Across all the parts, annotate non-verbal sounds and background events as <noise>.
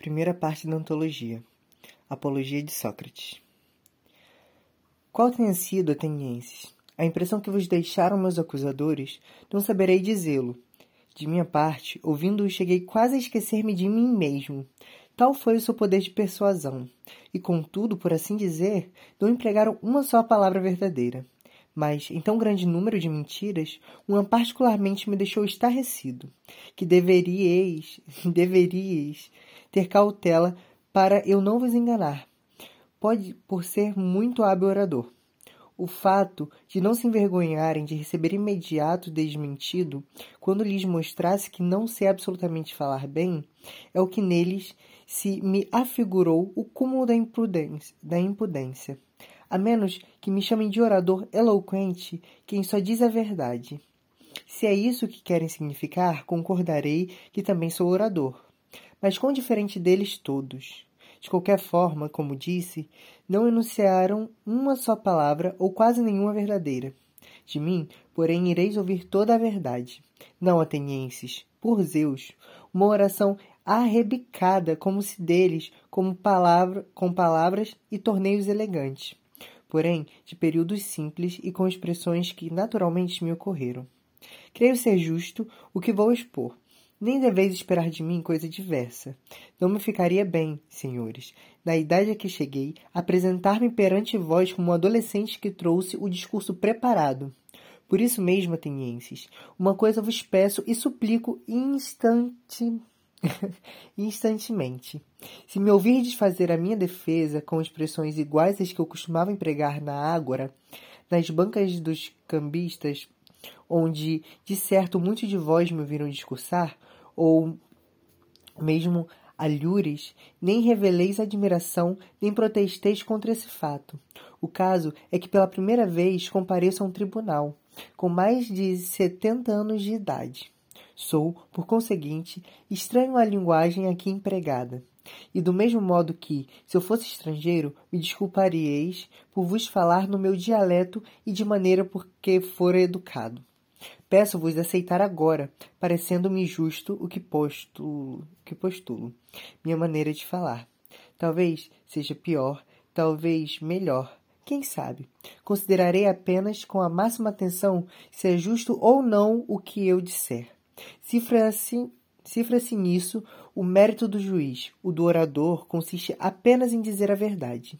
Primeira parte da antologia. Apologia de Sócrates. Qual tenha sido, atenienses, a impressão que vos deixaram meus acusadores, não saberei dizê-lo. De minha parte, ouvindo-o, cheguei quase a esquecer-me de mim mesmo. Tal foi o seu poder de persuasão, e contudo, por assim dizer, não empregaram uma só palavra verdadeira. Mas, em tão grande número de mentiras, uma particularmente me deixou estarrecido, que deveríeis, <laughs> deveríeis ter cautela para eu não vos enganar. Pode por ser muito hábil orador. O fato de não se envergonharem de receber imediato desmentido, quando lhes mostrasse que não sei absolutamente falar bem, é o que neles se me afigurou o cúmulo da imprudência. Da impudência a menos que me chamem de orador eloquente quem só diz a verdade. Se é isso que querem significar, concordarei que também sou orador, mas quão diferente deles todos. De qualquer forma, como disse, não enunciaram uma só palavra ou quase nenhuma verdadeira. De mim, porém, ireis ouvir toda a verdade. Não, atenienses, por Zeus, uma oração arrebicada como se deles, como palavra, com palavras e torneios elegantes porém de períodos simples e com expressões que naturalmente me ocorreram. Creio ser justo o que vou expor. Nem deveis esperar de mim coisa diversa. Não me ficaria bem, senhores, na idade a que cheguei, apresentar-me perante vós como um adolescente que trouxe o discurso preparado. Por isso mesmo, atenienses, uma coisa vos peço e suplico instante <laughs> instantemente. Se me ouvirdes fazer a minha defesa com expressões iguais às que eu costumava empregar na Ágora, nas bancas dos cambistas, onde de certo muitos de vós me ouviram discursar, ou mesmo alhures, nem reveleis admiração, nem protesteis contra esse fato. O caso é que pela primeira vez compareço a um tribunal, com mais de setenta anos de idade. Sou, por conseguinte, estranho à linguagem aqui empregada. E do mesmo modo que, se eu fosse estrangeiro, me desculparíeis por vos falar no meu dialeto e de maneira por que fora educado. Peço-vos aceitar agora, parecendo-me justo o que postulo, que postulo, minha maneira de falar. Talvez seja pior, talvez melhor, quem sabe? Considerarei apenas com a máxima atenção se é justo ou não o que eu disser. Cifra-se cifra-se nisso o mérito do juiz. O do orador consiste apenas em dizer a verdade.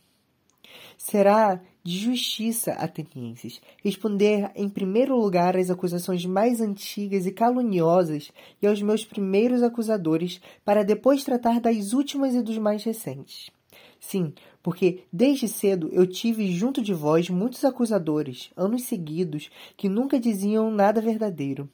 Será de justiça, atenienses, responder em primeiro lugar às acusações mais antigas e caluniosas e aos meus primeiros acusadores, para depois tratar das últimas e dos mais recentes. Sim, porque desde cedo eu tive junto de vós muitos acusadores, anos seguidos, que nunca diziam nada verdadeiro.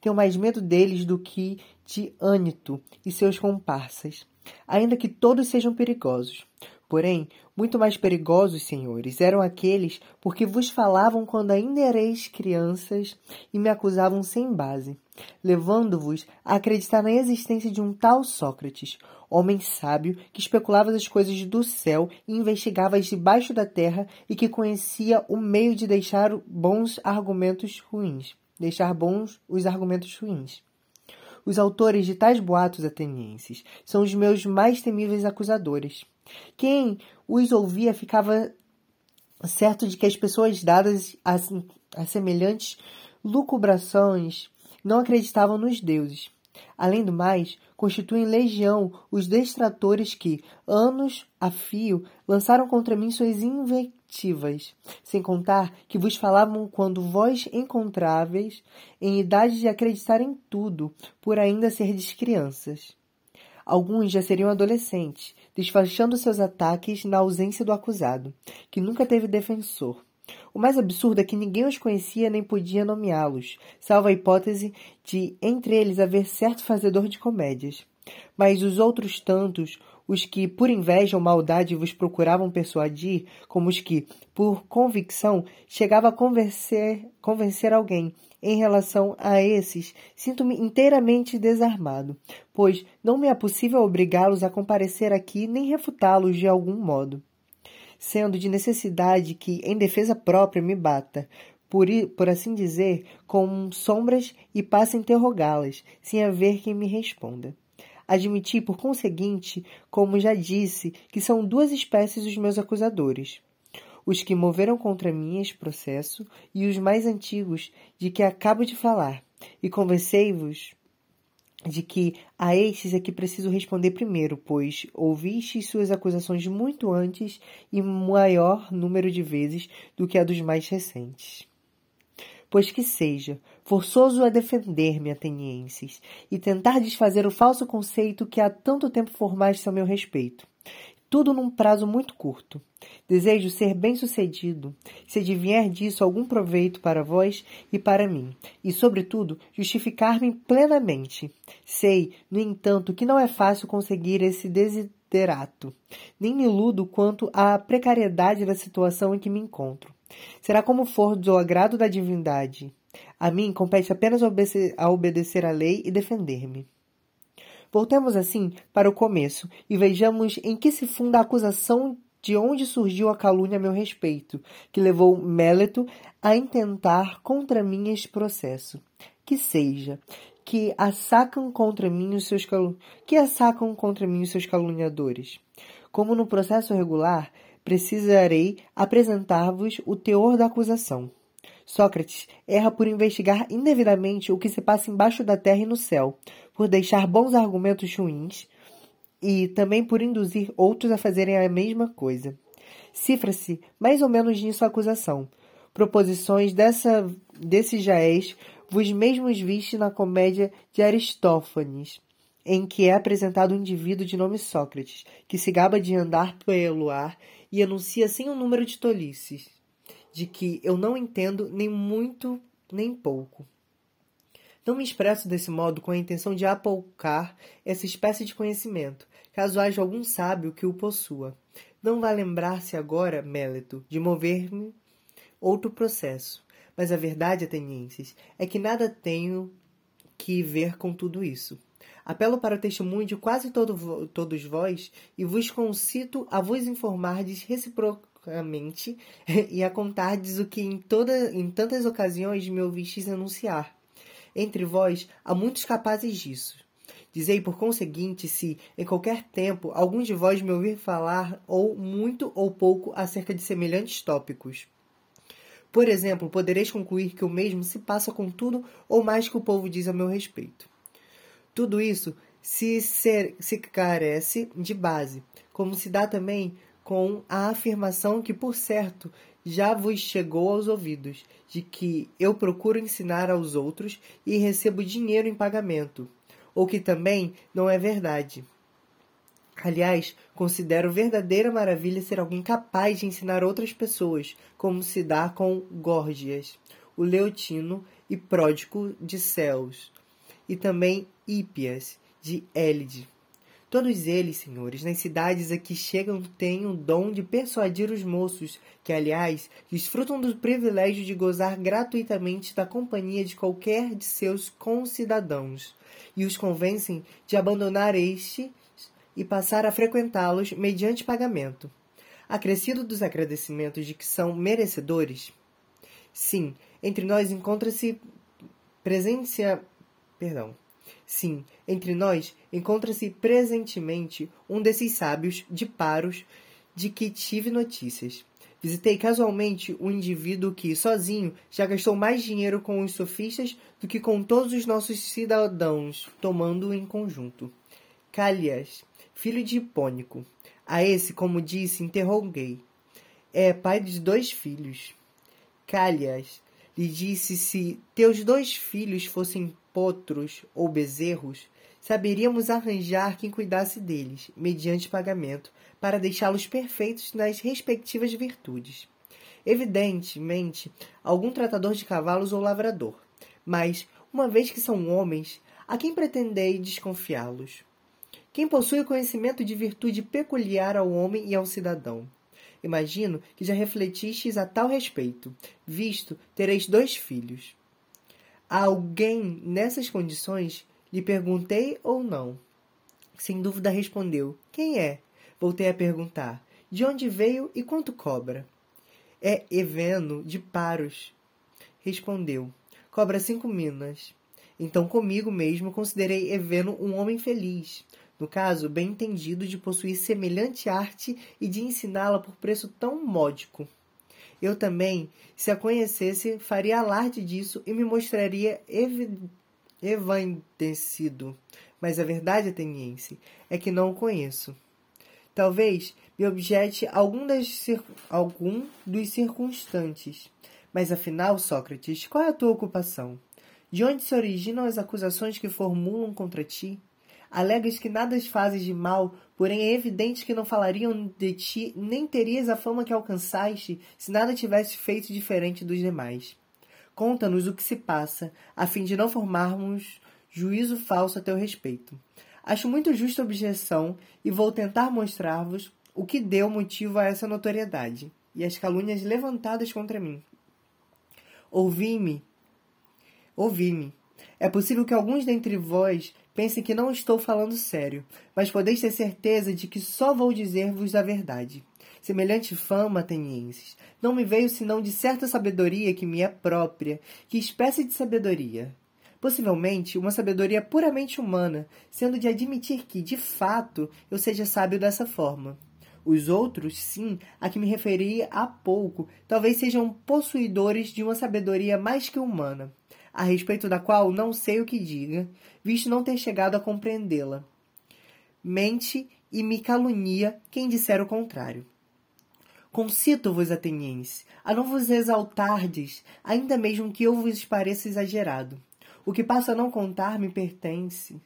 Tenho mais medo deles do que de Ânito e seus comparsas, ainda que todos sejam perigosos. Porém, muito mais perigosos, senhores, eram aqueles porque vos falavam quando ainda erais crianças e me acusavam sem base, levando-vos a acreditar na existência de um tal Sócrates, homem sábio que especulava as coisas do céu e investigava as debaixo da terra e que conhecia o meio de deixar bons argumentos ruins deixar bons os argumentos ruins. Os autores de tais boatos atenienses são os meus mais temíveis acusadores. Quem os ouvia ficava certo de que as pessoas dadas a, semelhantes lucubrações não acreditavam nos deuses. Além do mais, constituem legião os destratores que, anos a fio, lançaram contra mim suas invectivas, sem contar que vos falavam quando vós encontráveis em idade de acreditar em tudo, por ainda serdes crianças. Alguns já seriam adolescentes, despachando seus ataques na ausência do acusado, que nunca teve defensor. O mais absurdo é que ninguém os conhecia nem podia nomeá-los, salvo a hipótese de entre eles haver certo fazedor de comédias. Mas os outros tantos, os que por inveja ou maldade vos procuravam persuadir, como os que, por convicção, chegava a convencer, convencer alguém, em relação a esses, sinto-me inteiramente desarmado, pois não me é possível obrigá-los a comparecer aqui nem refutá-los de algum modo sendo de necessidade que, em defesa própria, me bata, por, por assim dizer, com sombras e passe a interrogá-las, sem haver quem me responda. Admiti, por conseguinte, como já disse, que são duas espécies os meus acusadores. Os que moveram contra mim este processo e os mais antigos de que acabo de falar. E convencei-vos de que a estes é que preciso responder primeiro, pois ouvistes suas acusações muito antes e maior número de vezes do que a dos mais recentes. Pois que seja forçoso a defender-me, atenienses, e tentar desfazer o falso conceito que há tanto tempo formaste a meu respeito. Tudo num prazo muito curto. Desejo ser bem-sucedido, se advier disso algum proveito para vós e para mim, e, sobretudo, justificar-me plenamente. Sei, no entanto, que não é fácil conseguir esse desiderato, nem me iludo quanto à precariedade da situação em que me encontro. Será como for do agrado da divindade. A mim compete apenas a obedecer à lei e defender-me. Voltemos assim para o começo e vejamos em que se funda a acusação de onde surgiu a calúnia a meu respeito, que levou Méleto a intentar contra mim este processo. Que seja, que assacam contra mim os seus calu... que assacam contra mim os seus caluniadores. Como no processo regular, precisarei apresentar-vos o teor da acusação. Sócrates erra por investigar indevidamente o que se passa embaixo da terra e no céu, por deixar bons argumentos ruins, e também por induzir outros a fazerem a mesma coisa. Cifra-se mais ou menos nisso a acusação. Proposições dessa, desse Jaés vos mesmos viste na comédia de Aristófanes, em que é apresentado um indivíduo de nome Sócrates, que se gaba de andar pelo ar e anuncia sem um número de tolices, de que eu não entendo nem muito nem pouco. Não me expresso desse modo com a intenção de apoucar essa espécie de conhecimento, caso haja algum sábio que o possua. Não vá lembrar-se agora, Méleto, de mover-me outro processo. Mas a verdade, atenienses, é que nada tenho que ver com tudo isso. Apelo para o testemunho de quase todo, todos vós e vos concito a vos informardes reciprocamente <laughs> e a contardes o que em, toda, em tantas ocasiões me ouvistes anunciar. Entre vós há muitos capazes disso. Dizei, por conseguinte, se, em qualquer tempo, algum de vós me ouvir falar, ou muito ou pouco, acerca de semelhantes tópicos. Por exemplo, podereis concluir que o mesmo se passa com tudo ou mais que o povo diz a meu respeito. Tudo isso se, ser, se carece de base, como se dá também com a afirmação que, por certo, já vos chegou aos ouvidos, de que eu procuro ensinar aos outros e recebo dinheiro em pagamento, ou que também não é verdade. Aliás, considero verdadeira maravilha ser alguém capaz de ensinar outras pessoas, como se dá com Górgias, o Leotino e Pródico de Céus, e também Hípias, de Élide. Todos eles, senhores, nas cidades a que chegam têm o dom de persuadir os moços, que, aliás, desfrutam do privilégio de gozar gratuitamente da companhia de qualquer de seus concidadãos, e os convencem de abandonar este e passar a frequentá-los mediante pagamento. Acrescido dos agradecimentos de que são merecedores? Sim, entre nós encontra-se presença. Perdão. Sim, entre nós encontra-se presentemente um desses sábios de paros de que tive notícias. Visitei casualmente um indivíduo que, sozinho, já gastou mais dinheiro com os sofistas do que com todos os nossos cidadãos, tomando em conjunto. Calias, filho de Hipônico. A esse, como disse, interroguei. É pai de dois filhos. Calias lhe disse se teus dois filhos fossem potros ou bezerros, saberíamos arranjar quem cuidasse deles, mediante pagamento, para deixá-los perfeitos nas respectivas virtudes. Evidentemente, algum tratador de cavalos ou lavrador. Mas, uma vez que são homens, a quem pretendei desconfiá-los? Quem possui conhecimento de virtude peculiar ao homem e ao cidadão? Imagino que já refletistes a tal respeito, visto tereis dois filhos. A alguém nessas condições lhe perguntei ou não. Sem dúvida respondeu: Quem é? Voltei a perguntar: De onde veio e quanto cobra? É Eveno de Paros. Respondeu: Cobra cinco minas. Então comigo mesmo considerei Eveno um homem feliz. no caso, bem entendido, de possuir semelhante arte e de ensiná-la por preço tão módico. Eu também, se a conhecesse, faria alarde disso e me mostraria evandecido. Mas a verdade ateniense é que não o conheço. Talvez me objete algum, das, algum dos circunstantes. Mas afinal, Sócrates, qual é a tua ocupação? De onde se originam as acusações que formulam contra ti? Alegas que nada fazes de mal, porém é evidente que não falariam de ti, nem terias a fama que alcançaste se nada tivesse feito diferente dos demais. Conta-nos o que se passa, a fim de não formarmos juízo falso a teu respeito. Acho muito justa a objeção e vou tentar mostrar-vos o que deu motivo a essa notoriedade e as calúnias levantadas contra mim. Ouvi-me, ouvi-me. É possível que alguns dentre vós pensem que não estou falando sério, mas podeis ter certeza de que só vou dizer-vos a verdade. Semelhante fama, atenienses, não me veio senão de certa sabedoria que me é própria. Que espécie de sabedoria? Possivelmente uma sabedoria puramente humana, sendo de admitir que, de fato, eu seja sábio dessa forma. Os outros, sim, a que me referi há pouco, talvez sejam possuidores de uma sabedoria mais que humana a respeito da qual não sei o que diga, visto não ter chegado a compreendê-la. Mente e me calunia quem disser o contrário. Concito-vos, atenienses, a não vos exaltardes, ainda mesmo que eu vos pareça exagerado. O que passo a não contar me pertence.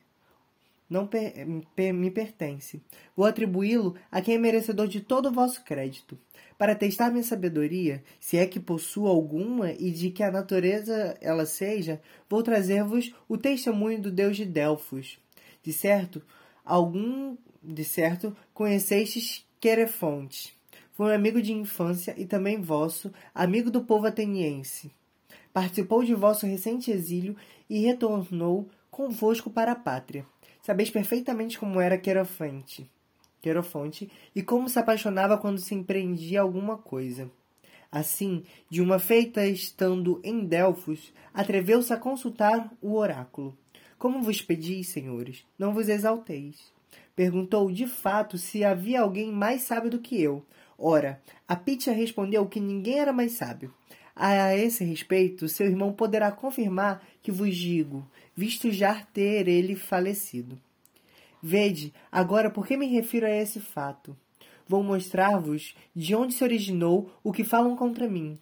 Não me pertence. Vou atribuí-lo a quem é merecedor de todo o vosso crédito para testar minha sabedoria, se é que possuo alguma e de que a natureza ela seja, vou trazer-vos o testemunho do Deus de Delfos. De certo, algum de certo conhecestes Querefonte. Foi um amigo de infância e também vosso, amigo do povo ateniense. Participou de vosso recente exílio e retornou convosco para a pátria. Sabeis perfeitamente como era Querefonte. Querofonte, e como se apaixonava quando se empreendia alguma coisa. Assim, de uma feita estando em Delfos, atreveu-se a consultar o oráculo. Como vos pedi, senhores, não vos exalteis. Perguntou de fato se havia alguém mais sábio do que eu. Ora, a Pitia respondeu que ninguém era mais sábio. A esse respeito, seu irmão poderá confirmar que vos digo, visto já ter ele falecido. Vede, agora por que me refiro a esse fato? Vou mostrar-vos de onde se originou o que falam contra mim.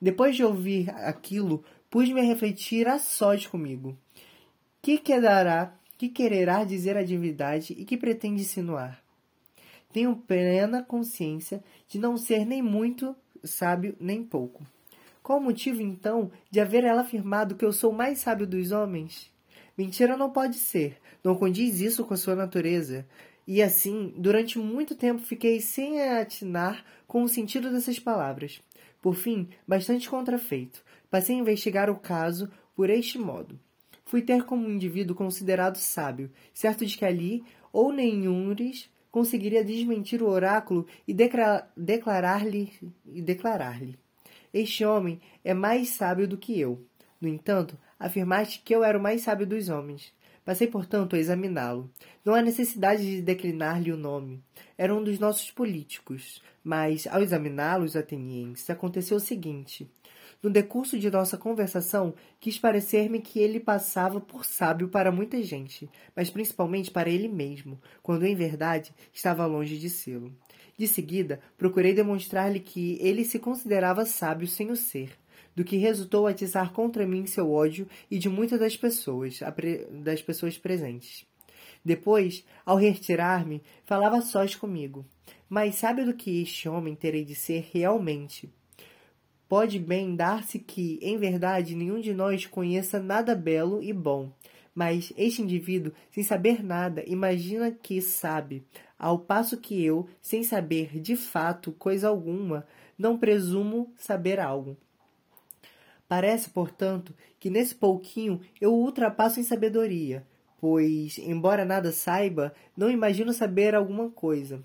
Depois de ouvir aquilo, pus-me a refletir a sós comigo. Que quedará, que quererá dizer a divindade e que pretende insinuar? Tenho plena consciência de não ser nem muito sábio nem pouco. Qual o motivo, então, de haver ela afirmado que eu sou o mais sábio dos homens? Mentira não pode ser, não condiz isso com a sua natureza. E assim, durante muito tempo fiquei sem atinar com o sentido dessas palavras. Por fim, bastante contrafeito, passei a investigar o caso por este modo. Fui ter como um indivíduo considerado sábio, certo de que ali ou nenhums conseguiria desmentir o oráculo e declarar-lhe e declarar-lhe: Este homem é mais sábio do que eu. No entanto, afirmaste que eu era o mais sábio dos homens. Passei, portanto, a examiná-lo. Não há necessidade de declinar-lhe o nome. Era um dos nossos políticos. Mas, ao examiná-lo, os atenienses, aconteceu o seguinte. No decurso de nossa conversação, quis parecer-me que ele passava por sábio para muita gente, mas principalmente para ele mesmo, quando em verdade estava longe de sê-lo. De seguida, procurei demonstrar-lhe que ele se considerava sábio sem o ser do que resultou atiçar contra mim seu ódio e de muitas das pessoas, das pessoas presentes. Depois, ao retirar-me, falava sós comigo. Mas sabe do que este homem terei de ser realmente? Pode bem dar-se que, em verdade, nenhum de nós conheça nada belo e bom. Mas este indivíduo, sem saber nada, imagina que sabe, ao passo que eu, sem saber de fato coisa alguma, não presumo saber algo. Parece, portanto, que nesse pouquinho eu ultrapasso em sabedoria, pois, embora nada saiba, não imagino saber alguma coisa.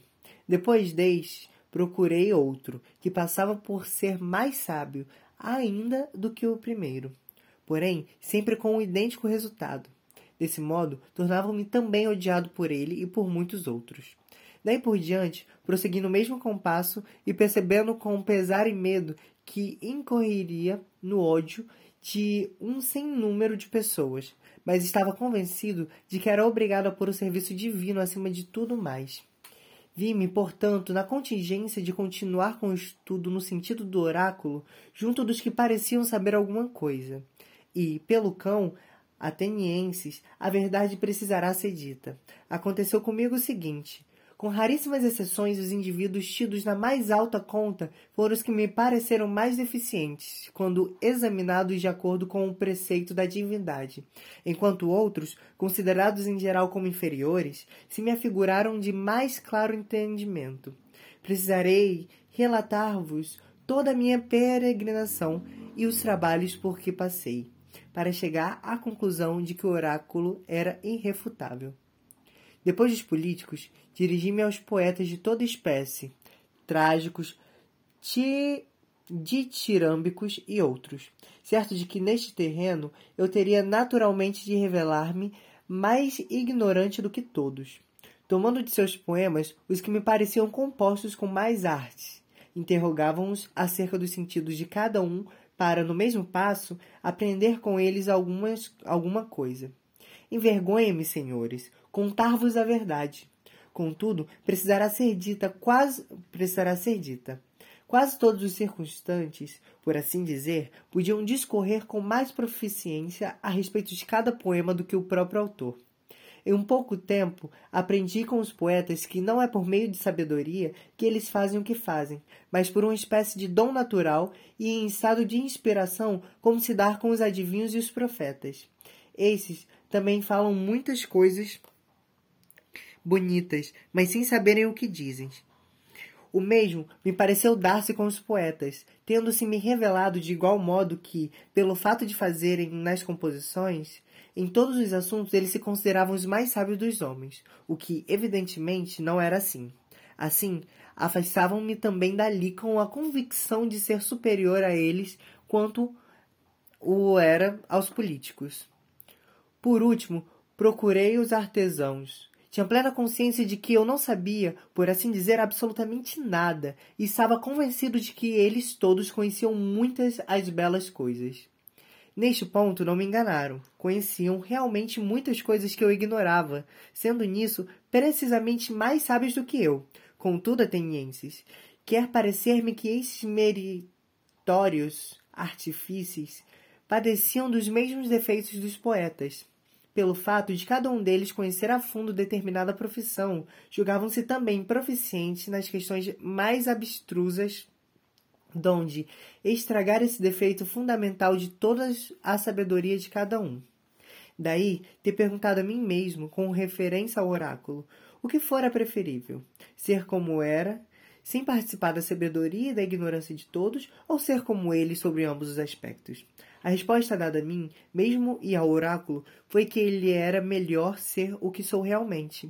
Depois deste, procurei outro, que passava por ser mais sábio ainda do que o primeiro, porém sempre com o um idêntico resultado. Desse modo, tornava-me também odiado por ele e por muitos outros. Daí por diante, prossegui no mesmo compasso e percebendo com pesar e medo que incorreria no ódio de um sem número de pessoas, mas estava convencido de que era obrigado a pôr o serviço divino acima de tudo mais. Vi-me, portanto, na contingência de continuar com o estudo no sentido do oráculo, junto dos que pareciam saber alguma coisa. E, pelo cão, atenienses, a verdade precisará ser dita. Aconteceu comigo o seguinte: com raríssimas exceções, os indivíduos tidos na mais alta conta foram os que me pareceram mais deficientes, quando examinados de acordo com o preceito da divindade, enquanto outros, considerados em geral como inferiores, se me afiguraram de mais claro entendimento. Precisarei relatar-vos toda a minha peregrinação e os trabalhos por que passei, para chegar à conclusão de que o oráculo era irrefutável. Depois dos políticos, dirigi-me aos poetas de toda espécie, trágicos, ditirâmbicos e outros, certo de que neste terreno eu teria naturalmente de revelar-me mais ignorante do que todos, tomando de seus poemas os que me pareciam compostos com mais arte. Interrogavam-os acerca dos sentidos de cada um para, no mesmo passo, aprender com eles algumas, alguma coisa. Envergonha-me, senhores, contar-vos a verdade. Contudo, precisará ser dita quase precisará ser dita. Quase todos os circunstantes, por assim dizer, podiam discorrer com mais proficiência a respeito de cada poema do que o próprio autor. Em um pouco tempo, aprendi com os poetas que não é por meio de sabedoria que eles fazem o que fazem, mas por uma espécie de dom natural e em estado de inspiração, como se dar com os adivinhos e os profetas. Esses também falam muitas coisas bonitas, mas sem saberem o que dizem. O mesmo me pareceu dar-se com os poetas, tendo-se me revelado de igual modo que, pelo fato de fazerem nas composições, em todos os assuntos eles se consideravam os mais sábios dos homens, o que evidentemente não era assim. Assim, afastavam-me também dali com a convicção de ser superior a eles quanto o era aos políticos. Por último, procurei os artesãos, tinha plena consciência de que eu não sabia, por assim dizer, absolutamente nada, e estava convencido de que eles todos conheciam muitas as belas coisas. Neste ponto não me enganaram. Conheciam realmente muitas coisas que eu ignorava, sendo nisso precisamente mais sábios do que eu. Contudo, atenienses, quer parecer-me que esses meritórios artifícios padeciam dos mesmos defeitos dos poetas pelo fato de cada um deles conhecer a fundo determinada profissão, julgavam-se também proficientes nas questões mais abstrusas, donde estragar esse defeito fundamental de toda a sabedoria de cada um. Daí ter perguntado a mim mesmo, com referência ao oráculo, o que fora preferível: ser como era, sem participar da sabedoria e da ignorância de todos, ou ser como eles sobre ambos os aspectos? A resposta dada a mim, mesmo e ao oráculo, foi que ele era melhor ser o que sou realmente.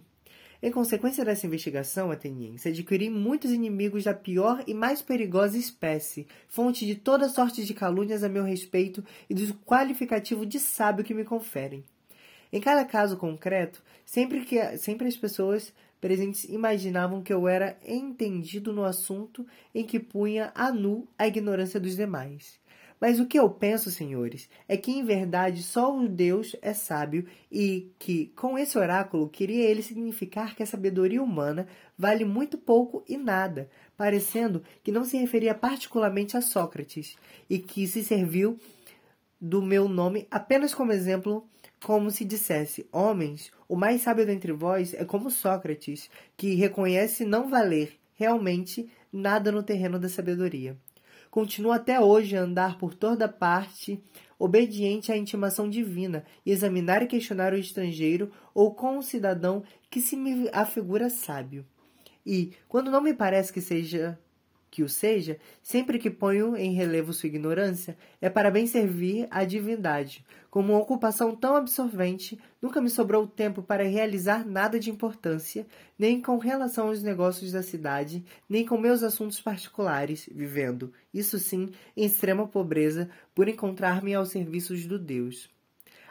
Em consequência dessa investigação, ateniense, adquiri muitos inimigos da pior e mais perigosa espécie, fonte de toda sorte de calúnias a meu respeito e do qualificativo de sábio que me conferem. Em cada caso concreto, sempre que sempre as pessoas presentes imaginavam que eu era entendido no assunto em que punha a nu a ignorância dos demais. Mas o que eu penso, senhores, é que em verdade só o Deus é sábio e que, com esse oráculo, queria ele significar que a sabedoria humana vale muito pouco e nada, parecendo que não se referia particularmente a Sócrates e que se serviu do meu nome apenas como exemplo, como se dissesse: Homens, o mais sábio dentre vós é como Sócrates, que reconhece não valer realmente nada no terreno da sabedoria continua até hoje a andar por toda parte, obediente à intimação divina, e examinar e questionar o estrangeiro ou com o cidadão que se me afigura sábio. E, quando não me parece que seja que o seja, sempre que ponho em relevo sua ignorância, é para bem servir à divindade. Como uma ocupação tão absorvente, nunca me sobrou tempo para realizar nada de importância, nem com relação aos negócios da cidade, nem com meus assuntos particulares, vivendo, isso sim, em extrema pobreza, por encontrar-me aos serviços do Deus.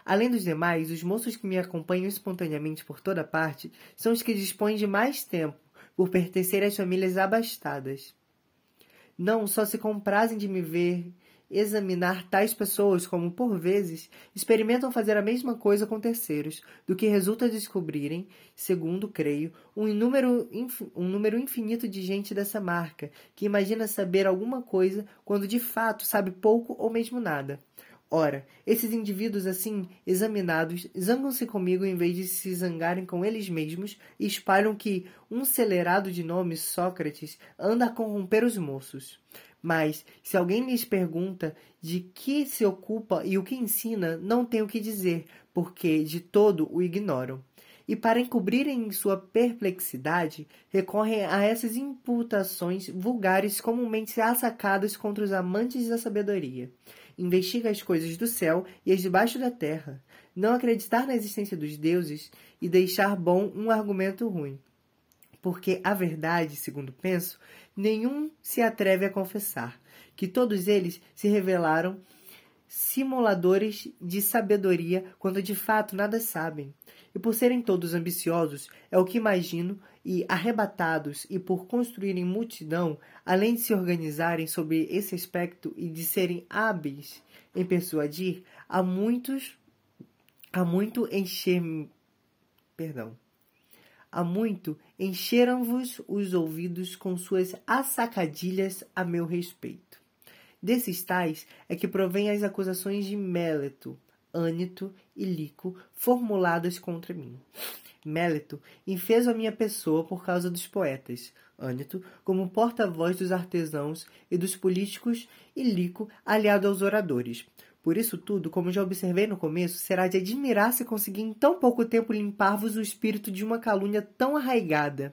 Além dos demais, os moços que me acompanham espontaneamente por toda parte são os que dispõem de mais tempo, por pertencer às famílias abastadas. Não só se comprazem de me ver examinar tais pessoas como, por vezes, experimentam fazer a mesma coisa com terceiros, do que resulta descobrirem, segundo creio, um número, um número infinito de gente dessa marca, que imagina saber alguma coisa quando de fato sabe pouco ou mesmo nada. Ora, esses indivíduos assim examinados zangam-se comigo em vez de se zangarem com eles mesmos e espalham que um celerado de nome Sócrates anda a corromper os moços. Mas, se alguém lhes pergunta de que se ocupa e o que ensina, não tem o que dizer, porque de todo o ignoram. E para encobrirem sua perplexidade, recorrem a essas imputações vulgares comumente assacadas contra os amantes da sabedoria. Investiga as coisas do céu e as debaixo da terra. Não acreditar na existência dos deuses e deixar bom um argumento ruim porque a verdade, segundo penso, nenhum se atreve a confessar, que todos eles se revelaram simuladores de sabedoria quando de fato nada sabem. E por serem todos ambiciosos, é o que imagino, e arrebatados, e por construírem multidão, além de se organizarem sobre esse aspecto e de serem hábeis em persuadir, há muitos, há muito encher, perdão, há muito encheram-vos os ouvidos com suas assacadilhas a meu respeito. Desses tais é que provêm as acusações de Méleto, Ânito e Lico formuladas contra mim. Méleto infez a minha pessoa por causa dos poetas, Ânito como porta-voz dos artesãos e dos políticos e Lico aliado aos oradores, por isso tudo, como já observei no começo, será de admirar se conseguir em tão pouco tempo limpar-vos o espírito de uma calúnia tão arraigada.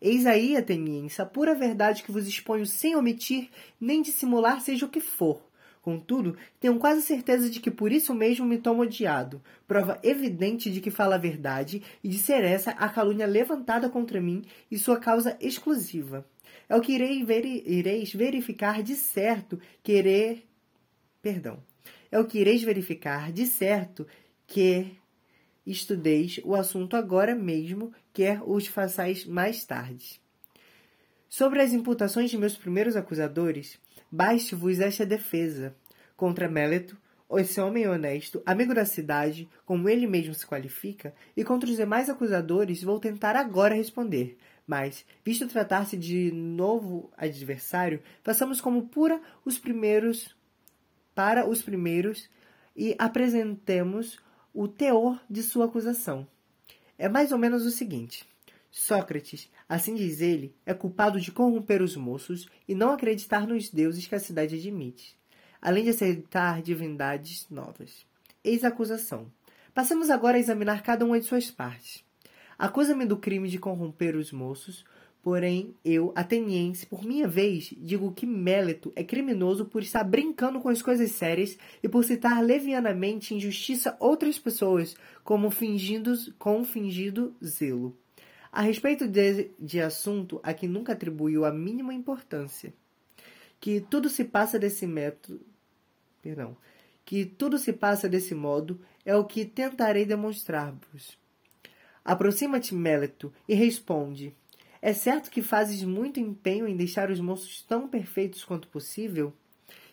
Eis aí, ateniense, a pura verdade que vos exponho sem omitir nem dissimular seja o que for. Contudo, tenho quase certeza de que por isso mesmo me tomo odiado, prova evidente de que fala a verdade e de ser essa a calúnia levantada contra mim e sua causa exclusiva. É o que irei ireis verificar de certo, querer. Perdão é o que ireis verificar de certo que estudeis o assunto agora mesmo, quer os façais mais tarde. Sobre as imputações de meus primeiros acusadores, baste-vos esta defesa contra Méleto, esse homem honesto, amigo da cidade, como ele mesmo se qualifica, e contra os demais acusadores vou tentar agora responder. Mas, visto tratar-se de novo adversário, façamos como pura os primeiros para os primeiros e apresentemos o teor de sua acusação. É mais ou menos o seguinte: Sócrates, assim diz ele, é culpado de corromper os moços e não acreditar nos deuses que a cidade admite, além de aceitar divindades novas. Eis a acusação. Passemos agora a examinar cada uma de suas partes. Acusa-me do crime de corromper os moços, Porém, eu, ateniense, por minha vez, digo que Méleto é criminoso por estar brincando com as coisas sérias e por citar levianamente em justiça outras pessoas, como fingindo, com fingido zelo. A respeito de, de assunto a que nunca atribuiu a mínima importância. Que tudo se passa desse método. Perdão. Que tudo se passa desse modo é o que tentarei demonstrar-vos. Aproxima-te, Méleto, e responde é certo que fazes muito empenho em deixar os moços tão perfeitos quanto possível?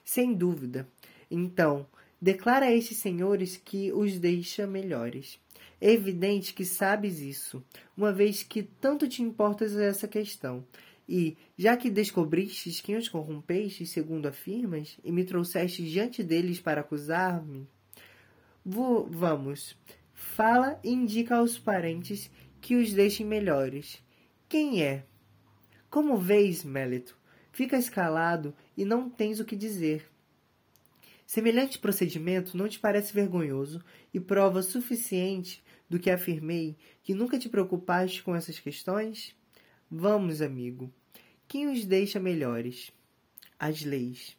Sem dúvida. Então, declara a estes senhores que os deixa melhores. É evidente que sabes isso, uma vez que tanto te importas essa questão. E, já que descobristes quem os corrompeste, segundo afirmas, e me trouxeste diante deles para acusar-me, vamos, fala e indica aos parentes que os deixem melhores quem é? Como vês, Mélito, ficas calado e não tens o que dizer. Semelhante procedimento não te parece vergonhoso e prova suficiente do que afirmei que nunca te preocupaste com essas questões? Vamos, amigo. Quem os deixa melhores? As leis.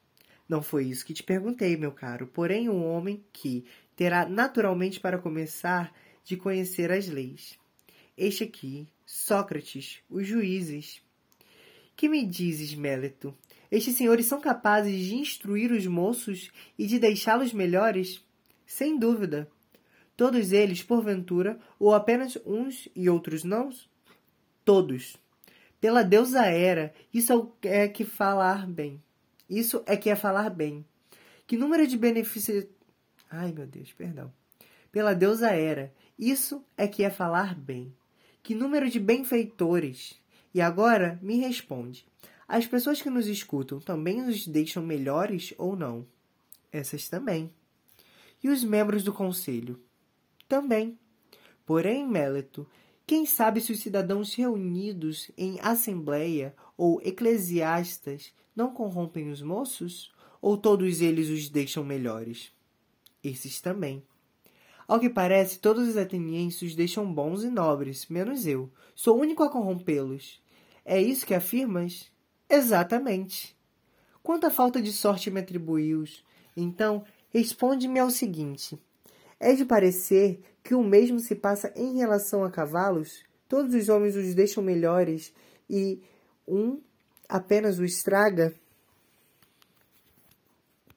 Não foi isso que te perguntei, meu caro, porém um homem que terá naturalmente para começar de conhecer as leis. Este aqui, Sócrates, os juízes. Que me dizes, Méleto? Estes senhores são capazes de instruir os moços e de deixá-los melhores? Sem dúvida. Todos eles, porventura, ou apenas uns e outros não? Todos. Pela deusa Hera, isso é que falar bem. Isso é que é falar bem. Que número de benefícios. Ai, meu Deus, perdão. Pela deusa Hera, isso é que é falar bem. Que número de benfeitores. E agora me responde: as pessoas que nos escutam também nos deixam melhores ou não? Essas também. E os membros do conselho? Também. Porém, Meleto, quem sabe se os cidadãos reunidos em assembleia ou eclesiastas não corrompem os moços? Ou todos eles os deixam melhores? Esses também. Ao que parece, todos os atenienses os deixam bons e nobres, menos eu. Sou o único a corrompê-los. É isso que afirmas? Exatamente. Quanta falta de sorte me atribuiu. Então, responde-me ao seguinte: é de parecer que o mesmo se passa em relação a cavalos? Todos os homens os deixam melhores e um apenas o estraga?